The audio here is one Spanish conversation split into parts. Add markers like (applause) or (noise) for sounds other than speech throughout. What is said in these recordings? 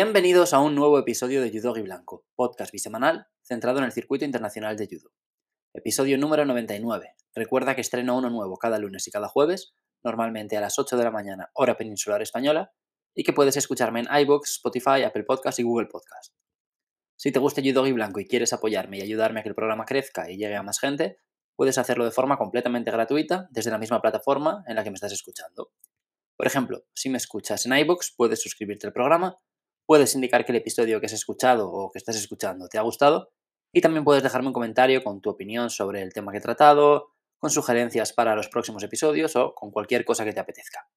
Bienvenidos a un nuevo episodio de Judo y Blanco, podcast bisemanal centrado en el circuito internacional de judo. Episodio número 99. Recuerda que estreno uno nuevo cada lunes y cada jueves, normalmente a las 8 de la mañana, hora peninsular española, y que puedes escucharme en iBox, Spotify, Apple Podcast y Google Podcast. Si te gusta Judo y Blanco y quieres apoyarme y ayudarme a que el programa crezca y llegue a más gente, puedes hacerlo de forma completamente gratuita desde la misma plataforma en la que me estás escuchando. Por ejemplo, si me escuchas en iBox, puedes suscribirte al programa puedes indicar que el episodio que has escuchado o que estás escuchando te ha gustado y también puedes dejarme un comentario con tu opinión sobre el tema que he tratado, con sugerencias para los próximos episodios o con cualquier cosa que te apetezca.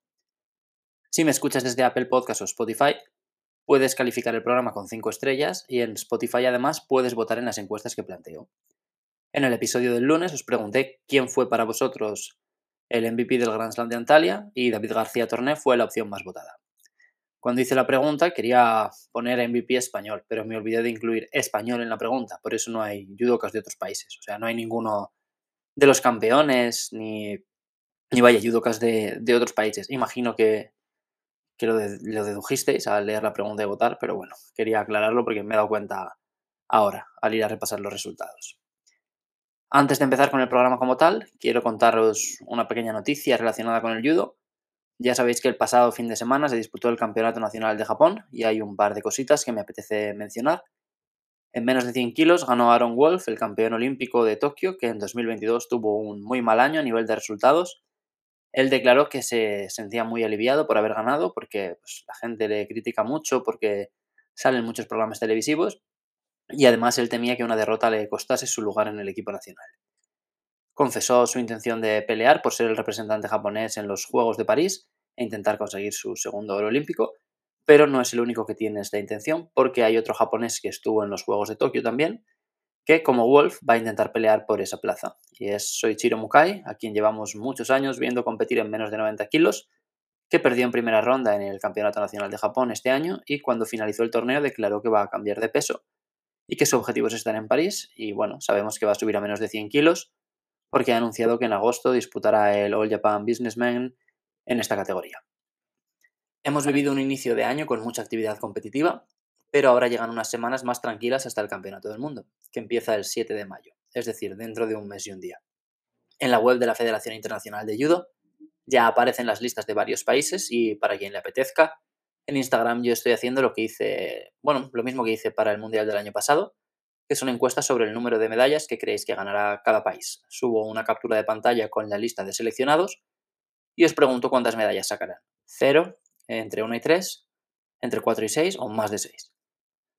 Si me escuchas desde Apple Podcast o Spotify, puedes calificar el programa con 5 estrellas y en Spotify además puedes votar en las encuestas que planteo. En el episodio del lunes os pregunté quién fue para vosotros el MVP del Grand Slam de Antalya y David García Torné fue la opción más votada. Cuando hice la pregunta quería poner MVP español, pero me olvidé de incluir español en la pregunta, por eso no hay judocas de otros países, o sea, no hay ninguno de los campeones ni, ni vaya judocas de, de otros países. Imagino que, que lo, lo, dedujisteis al leer la pregunta y votar, pero bueno, quería aclararlo porque me he dado cuenta ahora al ir a repasar los resultados. Antes de empezar con el programa como tal, quiero contaros una pequeña noticia relacionada con el judo ya sabéis que el pasado fin de semana se disputó el Campeonato Nacional de Japón y hay un par de cositas que me apetece mencionar. En menos de 100 kilos ganó Aaron Wolf, el campeón olímpico de Tokio, que en 2022 tuvo un muy mal año a nivel de resultados. Él declaró que se sentía muy aliviado por haber ganado, porque pues, la gente le critica mucho, porque salen muchos programas televisivos, y además él temía que una derrota le costase su lugar en el equipo nacional confesó su intención de pelear por ser el representante japonés en los Juegos de París e intentar conseguir su segundo oro olímpico, pero no es el único que tiene esta intención porque hay otro japonés que estuvo en los Juegos de Tokio también, que como Wolf va a intentar pelear por esa plaza. Y es Soichiro Mukai, a quien llevamos muchos años viendo competir en menos de 90 kilos, que perdió en primera ronda en el Campeonato Nacional de Japón este año y cuando finalizó el torneo declaró que va a cambiar de peso y que su objetivo es estar en París y bueno, sabemos que va a subir a menos de 100 kilos porque ha anunciado que en agosto disputará el All Japan Businessman en esta categoría. Hemos vivido un inicio de año con mucha actividad competitiva, pero ahora llegan unas semanas más tranquilas hasta el Campeonato del Mundo, que empieza el 7 de mayo, es decir, dentro de un mes y un día. En la web de la Federación Internacional de Judo ya aparecen las listas de varios países y para quien le apetezca, en Instagram yo estoy haciendo lo que hice, bueno, lo mismo que hice para el Mundial del año pasado, que son encuestas sobre el número de medallas que creéis que ganará cada país. Subo una captura de pantalla con la lista de seleccionados y os pregunto cuántas medallas sacarán. ¿Cero? ¿Entre 1 y 3? ¿Entre 4 y 6? ¿O más de 6?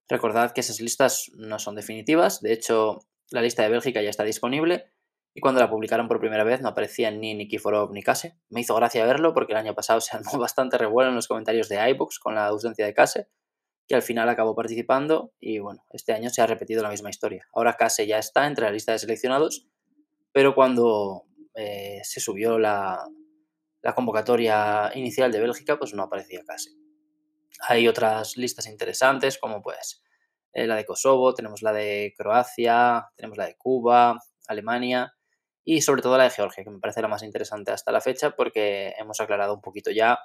Recordad que esas listas no son definitivas, de hecho la lista de Bélgica ya está disponible y cuando la publicaron por primera vez no aparecían ni Nikiforov ni Kase. Me hizo gracia verlo porque el año pasado se (laughs) armó bastante revuelo en los comentarios de iBooks con la ausencia de Kase que al final acabó participando y bueno, este año se ha repetido la misma historia. Ahora Case ya está entre la lista de seleccionados, pero cuando eh, se subió la, la, convocatoria inicial de Bélgica, pues no aparecía Case. Hay otras listas interesantes como pues eh, la de Kosovo, tenemos la de Croacia, tenemos la de Cuba, Alemania y sobre todo la de Georgia, que me parece la más interesante hasta la fecha porque hemos aclarado un poquito ya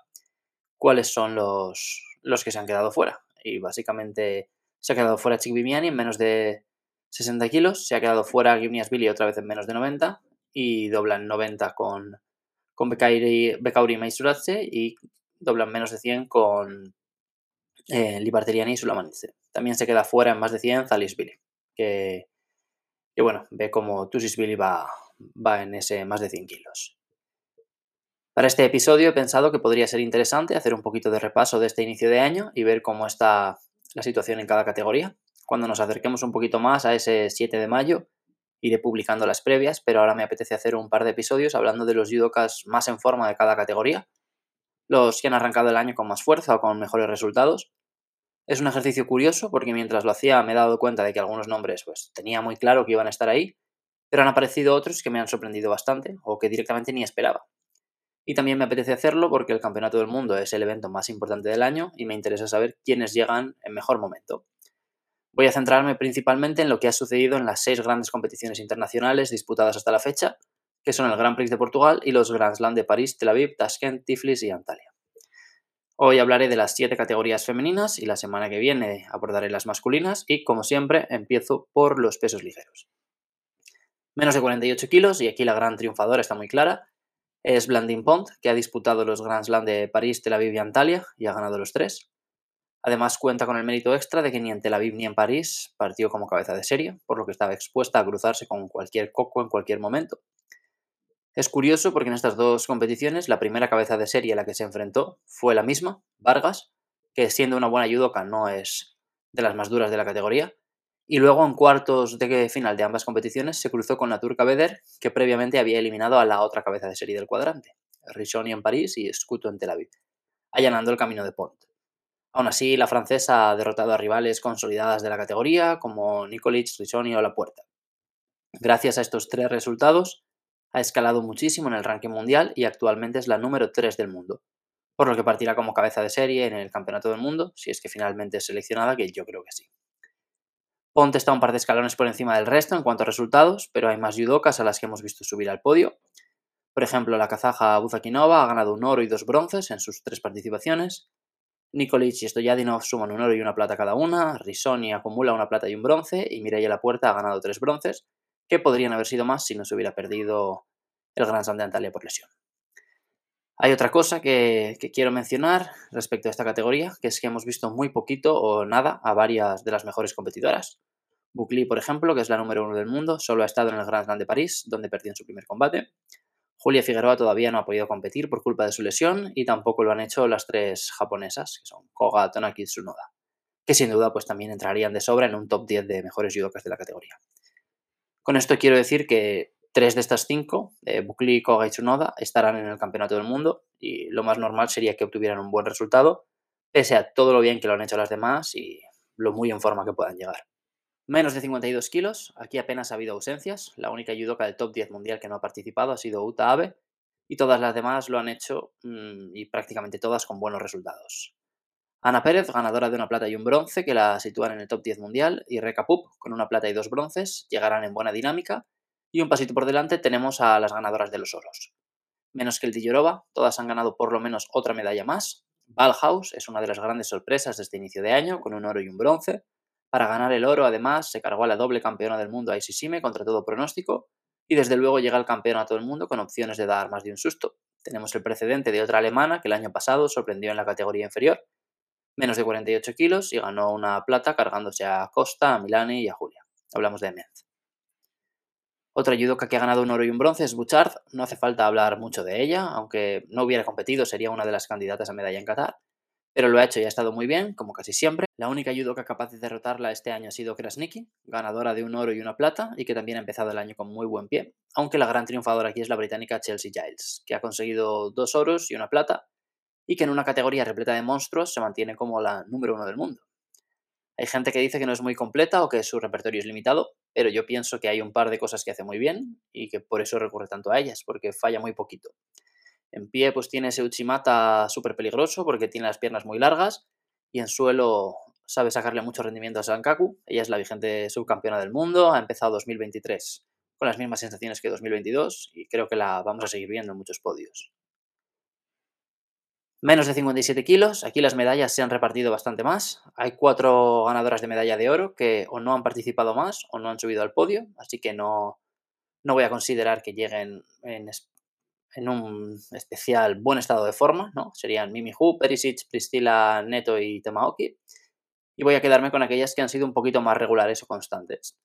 cuáles son los, los que se han quedado fuera y básicamente se ha quedado fuera Chick Viviani en menos de 60 kilos, se ha quedado fuera Gimnias Billy otra vez en menos de 90 y doblan 90 con, con Bekauri, Bekauri y doblan menos de 100 con eh, y Sulamanitze. También se queda fuera en más de 100 Zalis Billy, que, bueno, ve como Tusis Billy va, va en ese más de 100 kilos. Para este episodio he pensado que podría ser interesante hacer un poquito de repaso de este inicio de año y ver cómo está la situación en cada categoría. Cuando nos acerquemos un poquito más a ese 7 de mayo, iré publicando las previas, pero ahora me apetece hacer un par de episodios hablando de los judokas más en forma de cada categoría, los que han arrancado el año con más fuerza o con mejores resultados. Es un ejercicio curioso porque mientras lo hacía me he dado cuenta de que algunos nombres pues tenía muy claro que iban a estar ahí, pero han aparecido otros que me han sorprendido bastante o que directamente ni esperaba. Y también me apetece hacerlo porque el Campeonato del Mundo es el evento más importante del año y me interesa saber quiénes llegan en mejor momento. Voy a centrarme principalmente en lo que ha sucedido en las seis grandes competiciones internacionales disputadas hasta la fecha, que son el Grand Prix de Portugal y los Grand Slam de París, Tel Aviv, Tashkent, Tiflis y Antalya. Hoy hablaré de las 7 categorías femeninas y la semana que viene abordaré las masculinas y como siempre empiezo por los pesos ligeros. Menos de 48 kilos y aquí la gran triunfadora está muy clara. Es Blandine Pont, que ha disputado los Grand Slam de París, Tel Aviv y Antalya y ha ganado los tres. Además cuenta con el mérito extra de que ni en Tel Aviv ni en París partió como cabeza de serie, por lo que estaba expuesta a cruzarse con cualquier coco en cualquier momento. Es curioso porque en estas dos competiciones la primera cabeza de serie a la que se enfrentó fue la misma, Vargas, que siendo una buena judoka no es de las más duras de la categoría. Y luego en cuartos de final de ambas competiciones se cruzó con la turca Beder, que previamente había eliminado a la otra cabeza de serie del cuadrante, Rishoni en París y Scuto en Tel Aviv, allanando el camino de Pont. Aún así, la francesa ha derrotado a rivales consolidadas de la categoría como Nikolic, Rishoni o La Puerta. Gracias a estos tres resultados, ha escalado muchísimo en el ranking mundial y actualmente es la número 3 del mundo, por lo que partirá como cabeza de serie en el Campeonato del Mundo, si es que finalmente es seleccionada, que yo creo que sí. Ponte está un par de escalones por encima del resto en cuanto a resultados, pero hay más judokas a las que hemos visto subir al podio. Por ejemplo, la kazaja Buzakinova ha ganado un oro y dos bronces en sus tres participaciones. Nikolic y Stoyadinov suman un oro y una plata cada una. Risoni acumula una plata y un bronce. Y Mireia La Puerta ha ganado tres bronces que podrían haber sido más si no se hubiera perdido el Gran Slam de Antalya por lesión. Hay otra cosa que, quiero mencionar respecto a esta categoría, que es que hemos visto muy poquito o nada a varias de las mejores competidoras. Bukli, por ejemplo, que es la número uno del mundo, solo ha estado en el Grand Slam de París, donde perdió en su primer combate. Julia Figueroa todavía no ha podido competir por culpa de su lesión y tampoco lo han hecho las tres japonesas, que son Koga, Tonaki y Tsunoda, que sin duda pues también entrarían de sobra en un top 10 de mejores judokas de la categoría. Con esto quiero decir que tres de estas cinco, eh, Bukli, Koga y Tsunoda, estarán en el Campeonato del Mundo y lo más normal sería que obtuvieran un buen resultado, pese a todo lo bien que lo han hecho las demás y lo muy en forma que puedan llegar. Menos de 52 kilos, aquí apenas ha habido ausencias, la única judoka del top 10 mundial que no ha participado ha sido Uta Abe y todas las demás lo han hecho mm, y prácticamente todas con buenos resultados. Ana Pérez, ganadora de una plata y un bronce, que la sitúan en el top 10 mundial, y Reka Pup, con una plata y dos bronces, llegarán en buena dinámica, y un pasito por delante tenemos a las ganadoras de los oros. Menos que el Tillorova, todas han ganado por lo menos otra medalla más. Ballhaus es una de las grandes sorpresas de este inicio de año, con un oro y un bronce. Para ganar el oro, además, se cargó a la doble campeona del mundo Aisisime contra todo pronóstico, y desde luego llega al campeonato del mundo con opciones de dar más de un susto. Tenemos el precedente de otra alemana que el año pasado sorprendió en la categoría inferior, menos de 48 kilos y ganó una plata cargándose a Costa, a Milani y a Julia. Hablamos de Metz. Otra judoka que ha ganado un oro y un bronce es Bouchard. No hace falta hablar mucho de ella, aunque no hubiera competido sería una de las candidatas a medalla en Qatar. Pero lo ha hecho y ha estado muy bien, como casi siempre. La única judoka capaz de derrotarla este año ha sido Krasniki, ganadora de un oro y una plata, y que también ha empezado el año con muy buen pie. Aunque la gran triunfadora aquí es la británica Chelsea Giles, que ha conseguido dos oros y una plata, y que en una categoría repleta de monstruos se mantiene como la número uno del mundo. Hay gente que dice que no es muy completa o que su repertorio es limitado, pero yo pienso que hay un par de cosas que hace muy bien y que por eso recurre tanto a ellas, porque falla muy poquito. En pie pues tiene ese Uchimata súper peligroso porque tiene las piernas muy largas y en suelo sabe sacarle mucho rendimiento a Sankaku. Ella es la vigente subcampeona del mundo, ha empezado 2023 con las mismas sensaciones que 2022 y creo que la vamos a seguir viendo en muchos podios. Menos de 57 kilos, aquí las medallas se han repartido bastante más. Hay cuatro ganadoras de medalla de oro que o no han participado más o no han subido al podio, así que no, no voy a considerar que lleguen en, en, un especial buen estado de forma, ¿no? Serían Mimi Hu, Perisic, Priscila, Neto y Temaoki. Y voy a quedarme con aquellas que han sido un poquito más regulares o constantes.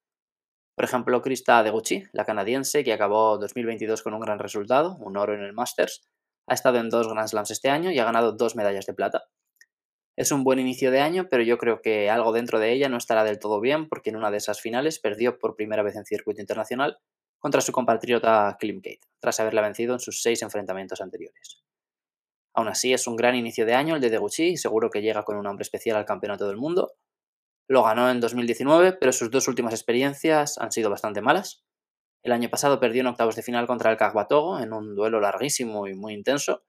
Por ejemplo, Krista Deguchi, la canadiense, que acabó 2022 con un gran resultado, un oro en el Masters, ha estado en dos Grand Slams este año y ha ganado dos medallas de plata. Es un buen inicio de año, pero yo creo que algo dentro de ella no estará del todo bien porque en una de esas finales perdió por primera vez en circuito internacional contra su compatriota Kate, tras haberla vencido en sus seis enfrentamientos anteriores. Aún así, es un gran inicio de año el de Deguchi seguro que llega con un nombre especial al Campeonato del Mundo. Lo ganó en 2019, pero sus dos últimas experiencias han sido bastante malas. El año pasado perdió en octavos de final contra el Cagbatogo en un duelo larguísimo y muy intenso.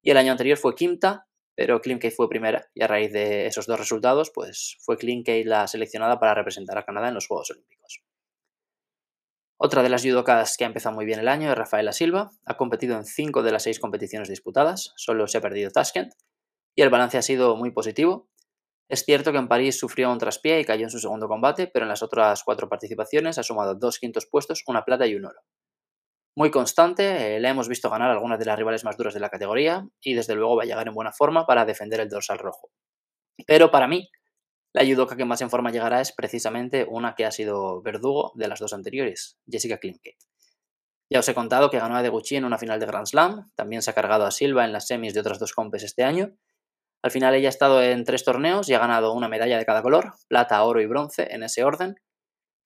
Y el año anterior fue quinta, pero Klimkey fue primera. Y a raíz de esos dos resultados, pues fue Klimkey la seleccionada para representar a Canadá en los Juegos Olímpicos. Otra de las judokas que ha empezado muy bien el año es Rafaela Silva. Ha competido en cinco de las seis competiciones disputadas, solo se ha perdido Tashkent. y el balance ha sido muy positivo. Es cierto que en París sufrió un traspié y cayó en su segundo combate, pero en las otras cuatro participaciones ha sumado dos quintos puestos, una plata y un oro. Muy constante, eh, le hemos visto ganar algunas de las rivales más duras de la categoría y desde luego va a llegar en buena forma para defender el dorsal rojo. Pero para mí, la judoka que más en forma llegará es precisamente una que ha sido verdugo de las dos anteriores, Jessica Klimke. Ya os he contado que ganó a Deguchi en una final de Grand Slam, también se ha cargado a Silva en las semis de otras dos compes este año. Al final ella ha estado en tres torneos y ha ganado una medalla de cada color, plata, oro y bronce en ese orden.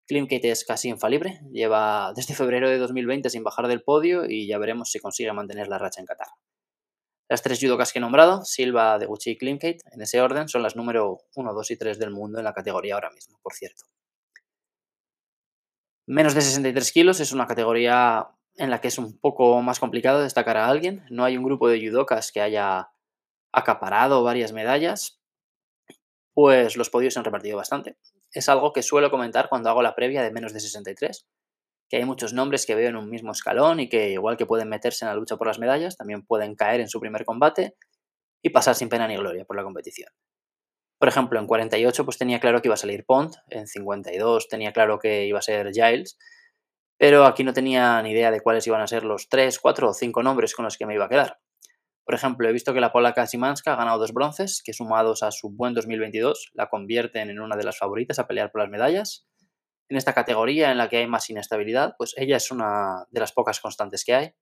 Klimkate es casi infalible, lleva desde febrero de 2020 sin bajar del podio y ya veremos si consigue mantener la racha en Qatar. Las tres judokas que he nombrado, Silva, Deguchi y Klimkate, en ese orden, son las número 1, 2 y 3 del mundo en la categoría ahora mismo, por cierto. Menos de 63 kilos es una categoría en la que es un poco más complicado destacar a alguien. No hay un grupo de judokas que haya acaparado varias medallas, pues los podios se han repartido bastante. Es algo que suelo comentar cuando hago la previa de menos de 63, que hay muchos nombres que veo en un mismo escalón y que igual que pueden meterse en la lucha por las medallas, también pueden caer en su primer combate y pasar sin pena ni gloria por la competición. Por ejemplo, en 48 pues tenía claro que iba a salir Pont, en 52 tenía claro que iba a ser Giles, pero aquí no tenía ni idea de cuáles iban a ser los 3, 4 o 5 nombres con los que me iba a quedar. Por ejemplo, he visto que la polaca Simanska ha ganado dos bronces, que sumados a su buen 2022 la convierten en una de las favoritas a pelear por las medallas en esta categoría en la que hay más inestabilidad, pues ella es una de las pocas constantes que hay.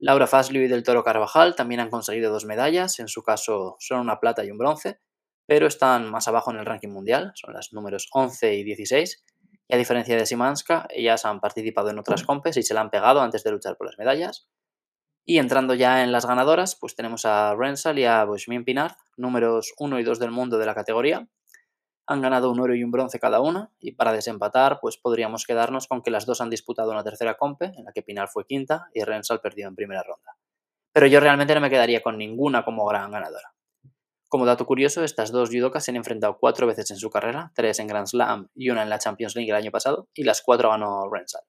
Laura Fasliu y Del Toro Carvajal también han conseguido dos medallas, en su caso son una plata y un bronce, pero están más abajo en el ranking mundial, son las números 11 y 16, y a diferencia de Simanska, ellas han participado en otras compes y se la han pegado antes de luchar por las medallas. Y entrando ya en las ganadoras, pues tenemos a Rensal y a Bushmin Pinar, números 1 y 2 del mundo de la categoría, han ganado un oro y un bronce cada una y para desempatar pues podríamos quedarnos con que las dos han disputado una tercera compe en la que Pinar fue quinta y Rensal perdió en primera ronda. Pero yo realmente no me quedaría con ninguna como gran ganadora. Como dato curioso, estas dos judokas se han enfrentado cuatro veces en su carrera, tres en Grand Slam y una en la Champions League el año pasado, y las cuatro ganó Rensal.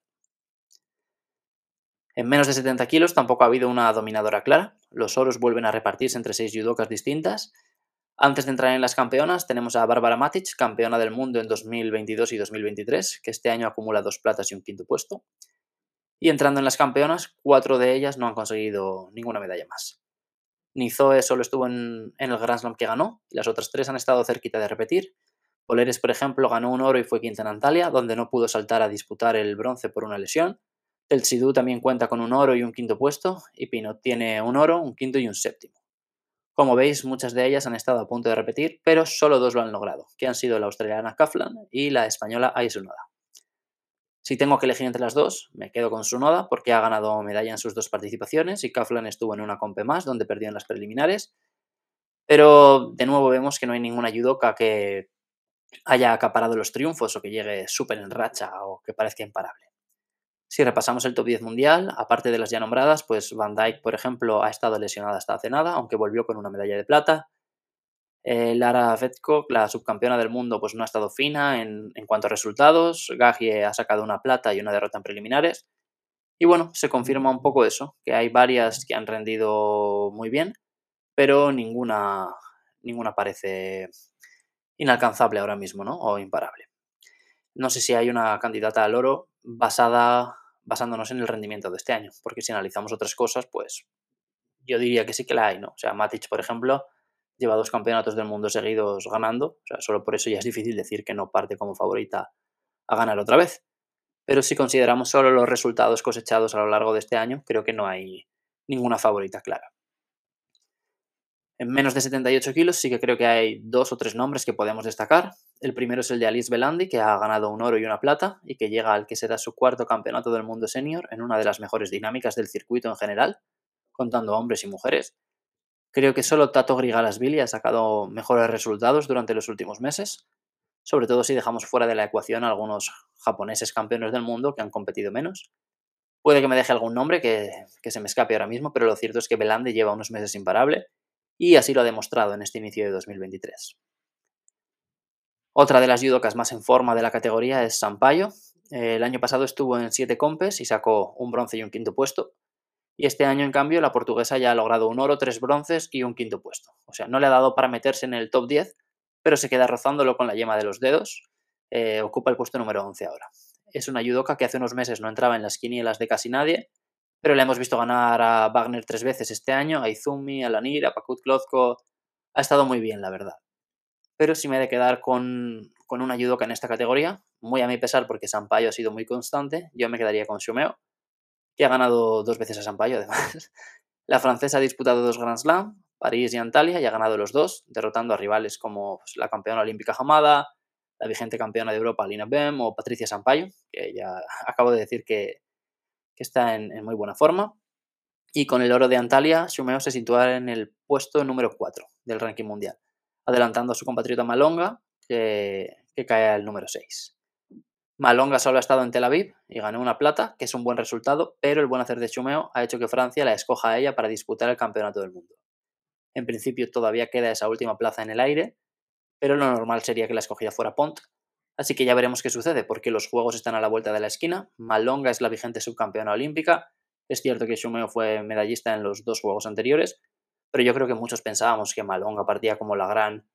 En menos de 70 kilos tampoco ha habido una dominadora clara. Los oros vuelven a repartirse entre seis judokas distintas antes de entrar en las campeonas, tenemos a Bárbara Matic, campeona del mundo en 2022 y 2023, que este año acumula dos platas y un quinto puesto. Y entrando en las campeonas, cuatro de ellas no han conseguido ninguna medalla más. Nizoe solo estuvo en, el Grand Slam que ganó, y las otras tres han estado cerquita de repetir. Poleres, por ejemplo, ganó un oro y fue quinta en Antalya, donde no pudo saltar a disputar el bronce por una lesión. El Sidú también cuenta con un oro y un quinto puesto, y Pinot tiene un oro, un quinto y un séptimo. Como veis, muchas de ellas han estado a punto de repetir, pero solo dos lo han logrado, que han sido la australiana Kaflan y la española Aisunoda. Si tengo que elegir entre las dos, me quedo con Sunoda porque ha ganado medalla en sus dos participaciones y Kaflan estuvo en una compe más donde perdió en las preliminares. Pero de nuevo vemos que no hay ninguna judoka que haya acaparado los triunfos o que llegue súper en racha o que parezca imparable. Si repasamos el top 10 mundial, aparte de las ya nombradas, pues Van Dyke, por ejemplo, ha estado lesionada hasta hace nada, aunque volvió con una medalla de plata. Eh, Lara Fetko, la subcampeona del mundo, pues no ha estado fina en, cuanto a resultados. Gagie ha sacado una plata y una derrota en preliminares. Y bueno, se confirma un poco eso, que hay varias que han rendido muy bien, pero ninguna, ninguna parece inalcanzable ahora mismo, ¿no? O imparable. No sé si hay una candidata al oro basada basándonos en el rendimiento de este año, porque si analizamos otras cosas, pues yo diría que sí que la hay, ¿no? O sea, Matic, por ejemplo, lleva dos campeonatos del mundo seguidos ganando, o sea, solo por eso ya es difícil decir que no parte como favorita a ganar otra vez. Pero si consideramos solo los resultados cosechados a lo largo de este año, creo que no hay ninguna favorita clara. En menos de 78 kilos sí que creo que hay dos o tres nombres que podemos destacar. El primero es el de Alice Belandi, que ha ganado un oro y una plata y que llega al que será su cuarto campeonato del mundo senior en una de las mejores dinámicas del circuito en general, contando hombres y mujeres. Creo que solo Tato Grigalasvili ha sacado mejores resultados durante los últimos meses, sobre todo si dejamos fuera de la ecuación a algunos japoneses campeones del mundo que han competido menos. Puede que me deje algún nombre que, que se me escape ahora mismo, pero lo cierto es que Belandi lleva unos meses imparable y así lo ha demostrado en este inicio de 2023. Otra de las judocas más en forma de la categoría es Sampaio. El año pasado estuvo en siete compes y sacó un bronce y un quinto puesto. Y este año, en cambio, la portuguesa ya ha logrado un oro, tres bronces y un quinto puesto. O sea, no le ha dado para meterse en el top 10, pero se queda rozándolo con la yema de los dedos. Eh, ocupa el puesto número 11 ahora. Es una judoka que hace unos meses no entraba en las quinielas de casi nadie, pero le hemos visto ganar a Wagner tres veces este año, a Izumi, a Lanir, a Pakut Klozko. Ha estado muy bien, la verdad. Pero si me he de quedar con, con una judoka en esta categoría, muy a mi pesar porque Sampaio ha sido muy constante, yo me quedaría con Shumeo, que ha ganado dos veces a Sampaio (laughs) además. La francesa ha disputado dos Grand Slam, París y Antalya, y ha ganado los dos, derrotando a rivales como pues, la campeona olímpica Hamada, la vigente campeona de Europa Lina Bem o Patricia Sampaio, que ya (laughs) acabo de decir que, está en, muy buena forma. Y con el oro de Antalya, Shumeo se sitúa en el puesto número 4 del ranking mundial, adelantando a su compatriota Malonga, que, que cae al número 6. Malonga solo ha estado en Tel Aviv y ganó una plata, que es un buen resultado, pero el buen hacer de Chumeo ha hecho que Francia la escoja a ella para disputar el campeonato del mundo. En principio todavía queda esa última plaza en el aire, pero lo normal sería que la escogida fuera Pont, así que ya veremos qué sucede, porque los juegos están a la vuelta de la esquina. Malonga es la vigente subcampeona olímpica, es cierto que Chumeo fue medallista en los dos juegos anteriores, pero yo creo que muchos pensábamos que Malonga partía como la gran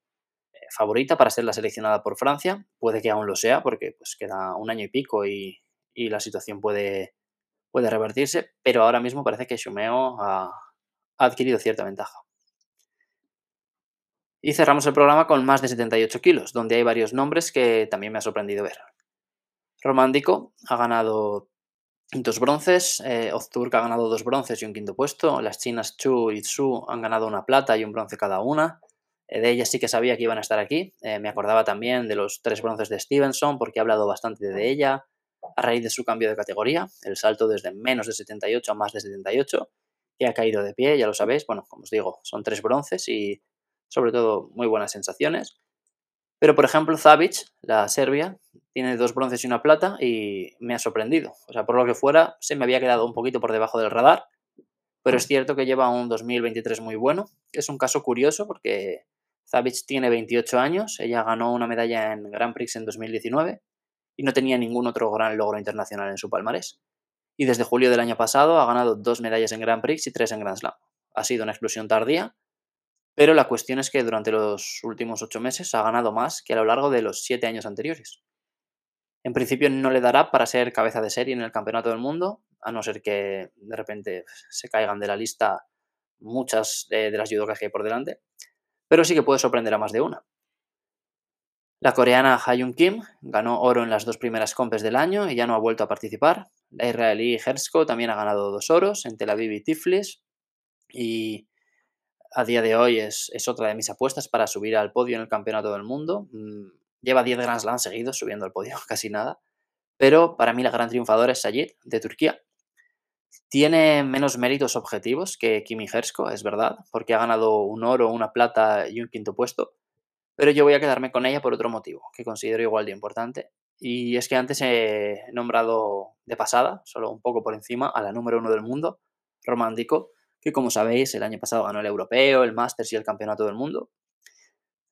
favorita para ser la seleccionada por Francia. Puede que aún lo sea porque pues, queda un año y pico y, la situación puede, puede revertirse, pero ahora mismo parece que Shumeo ha, adquirido cierta ventaja. Y cerramos el programa con más de 78 kilos, donde hay varios nombres que también me ha sorprendido ver. Romándico ha ganado dos bronces, eh, Ozturk ha ganado dos bronces y un quinto puesto, las chinas Chu y Tsu han ganado una plata y un bronce cada una, eh, de ella sí que sabía que iban a estar aquí. Eh, me acordaba también de los tres bronces de Stevenson porque he hablado bastante de ella a raíz de su cambio de categoría, el salto desde menos de 78 a más de 78, que ha caído de pie, ya lo sabéis. Bueno, como os digo, son tres bronces y sobre todo muy buenas sensaciones. Pero, por ejemplo, Zavic, la Serbia, tiene dos bronces y una plata y me ha sorprendido. O sea, por lo que fuera, se me había quedado un poquito por debajo del radar, pero es cierto que lleva un 2023 muy bueno. Es un caso curioso porque Zavic tiene 28 años, ella ganó una medalla en Grand Prix en 2019 y no tenía ningún otro gran logro internacional en su palmarés. Y desde julio del año pasado ha ganado dos medallas en Grand Prix y tres en Grand Slam. Ha sido una explosión tardía, pero la cuestión es que durante los últimos ocho meses ha ganado más que a lo largo de los siete años anteriores. En principio no le dará para ser cabeza de serie en el Campeonato del Mundo, a no ser que de repente se caigan de la lista muchas de, las judocas que hay por delante, pero sí que puede sorprender a más de una. La coreana Hayun Kim ganó oro en las dos primeras compes del año y ya no ha vuelto a participar. La israelí Hersko también ha ganado dos oros en Tel Aviv y Tiflis y a día de hoy es, otra de mis apuestas para subir al podio en el Campeonato del Mundo. Mm, lleva 10 Grand Slam seguidos subiendo al podio, (laughs) casi nada. Pero para mí la gran triunfadora es Sayed, de Turquía, tiene menos méritos objetivos que Kimi Hersko, es verdad, porque ha ganado un oro, una plata y un quinto puesto, pero yo voy a quedarme con ella por otro motivo, que considero igual de importante, y es que antes he nombrado de pasada, solo un poco por encima, a la número uno del mundo, Romántico, que como sabéis el año pasado ganó el Europeo, el Masters y el Campeonato del Mundo.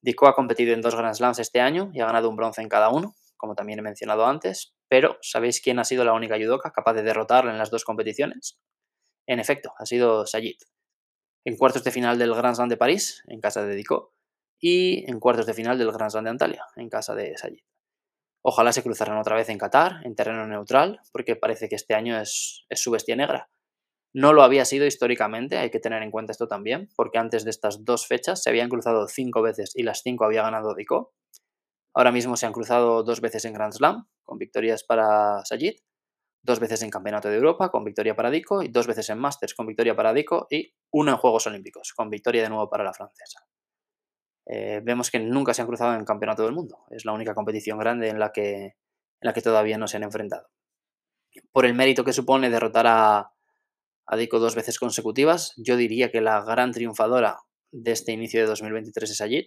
Dico ha competido en dos Grand Slams este año y ha ganado un bronce en cada uno, como también he mencionado antes, pero ¿sabéis quién ha sido la única judoka capaz de derrotarla en las dos competiciones? En efecto, ha sido Sayid. En cuartos de final del Grand Slam de París, en casa de Dico, y en cuartos de final del Grand Slam de Antalya, en casa de Sayid. Ojalá se cruzaran otra vez en Qatar, en terreno neutral, porque parece que este año es su bestia negra. No lo había sido históricamente, hay que tener en cuenta esto también, porque antes de estas dos fechas se habían cruzado cinco veces y las cinco había ganado Dico. Ahora mismo se han cruzado dos veces en Grand Slam, con victorias para Sajid, dos veces en Campeonato de Europa, con victoria para Dico, y dos veces en Masters, con victoria para Dico, y uno en Juegos Olímpicos, con victoria de nuevo para la francesa. Eh, vemos que nunca se han cruzado en Campeonato del Mundo. Es la única competición grande en la que, en la que todavía no se han enfrentado. Por el mérito que supone derrotar a, a Dico dos veces consecutivas, yo diría que la gran triunfadora de este inicio de 2023 es Sajid,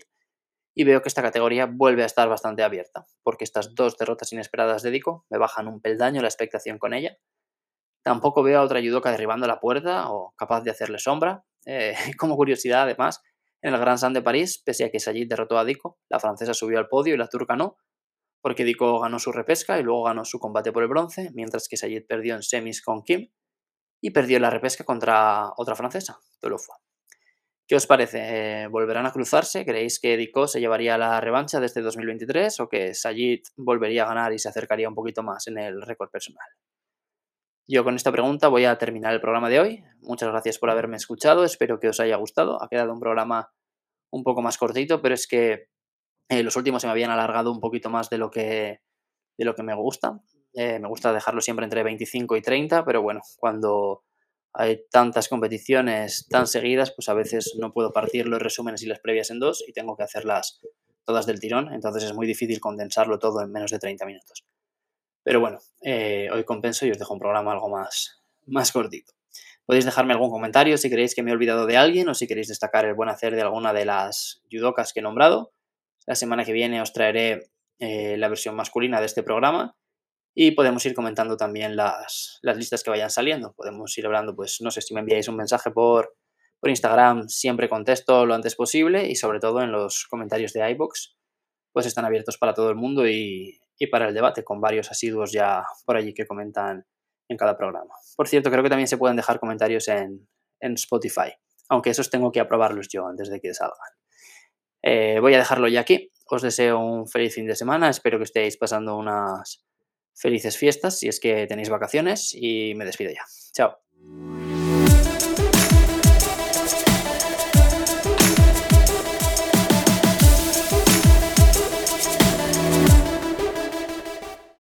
y veo que esta categoría vuelve a estar bastante abierta, porque estas dos derrotas inesperadas de Dico me bajan un peldaño la expectación con ella. Tampoco veo a otra judoka derribando la puerta o capaz de hacerle sombra. Eh, (laughs) como curiosidad, además, en el Grand Slam de París, pese a que Sajid derrotó a Dico, la francesa subió al podio y la turca no, porque Dico ganó su repesca y luego ganó su combate por el bronce, mientras que Sajid perdió en semis con Kim. Y perdió la repesca contra otra francesa, Tolofua. ¿Qué os parece? Eh, ¿Volverán a cruzarse? ¿Creéis que Dico se llevaría la revancha de este 2023 o que Sayid volvería a ganar y se acercaría un poquito más en el récord personal? Yo con esta pregunta voy a terminar el programa de hoy. Muchas gracias por haberme escuchado, espero que os haya gustado. Ha quedado un programa un poco más cortito, pero es que eh, los últimos se me habían alargado un poquito más de lo que, de lo que me gusta. Eh, me gusta dejarlo siempre entre 25 y 30, pero bueno, cuando hay tantas competiciones tan seguidas, pues a veces no puedo partir los resúmenes y las previas en dos y tengo que hacerlas todas del tirón, entonces es muy difícil condensarlo todo en menos de 30 minutos. Pero bueno, eh, hoy compenso y os dejo un programa algo más, más cortito. Podéis dejarme algún comentario si queréis que me he olvidado de alguien o si queréis destacar el buen hacer de alguna de las judokas que he nombrado. La semana que viene os traeré eh, la versión masculina de este programa y podemos ir comentando también las, listas que vayan saliendo. Podemos ir hablando, pues no sé si me enviáis un mensaje por, por Instagram, siempre contesto lo antes posible y sobre todo en los comentarios de iBox, pues están abiertos para todo el mundo y, para el debate, con varios asiduos ya por allí que comentan en cada programa. Por cierto, creo que también se pueden dejar comentarios en, Spotify, aunque esos tengo que aprobarlos yo antes de que salgan. Eh, voy a dejarlo ya aquí. Os deseo un feliz fin de semana. Espero que estéis pasando unas felices fiestas si es que tenéis vacaciones y me despido ya. Chao.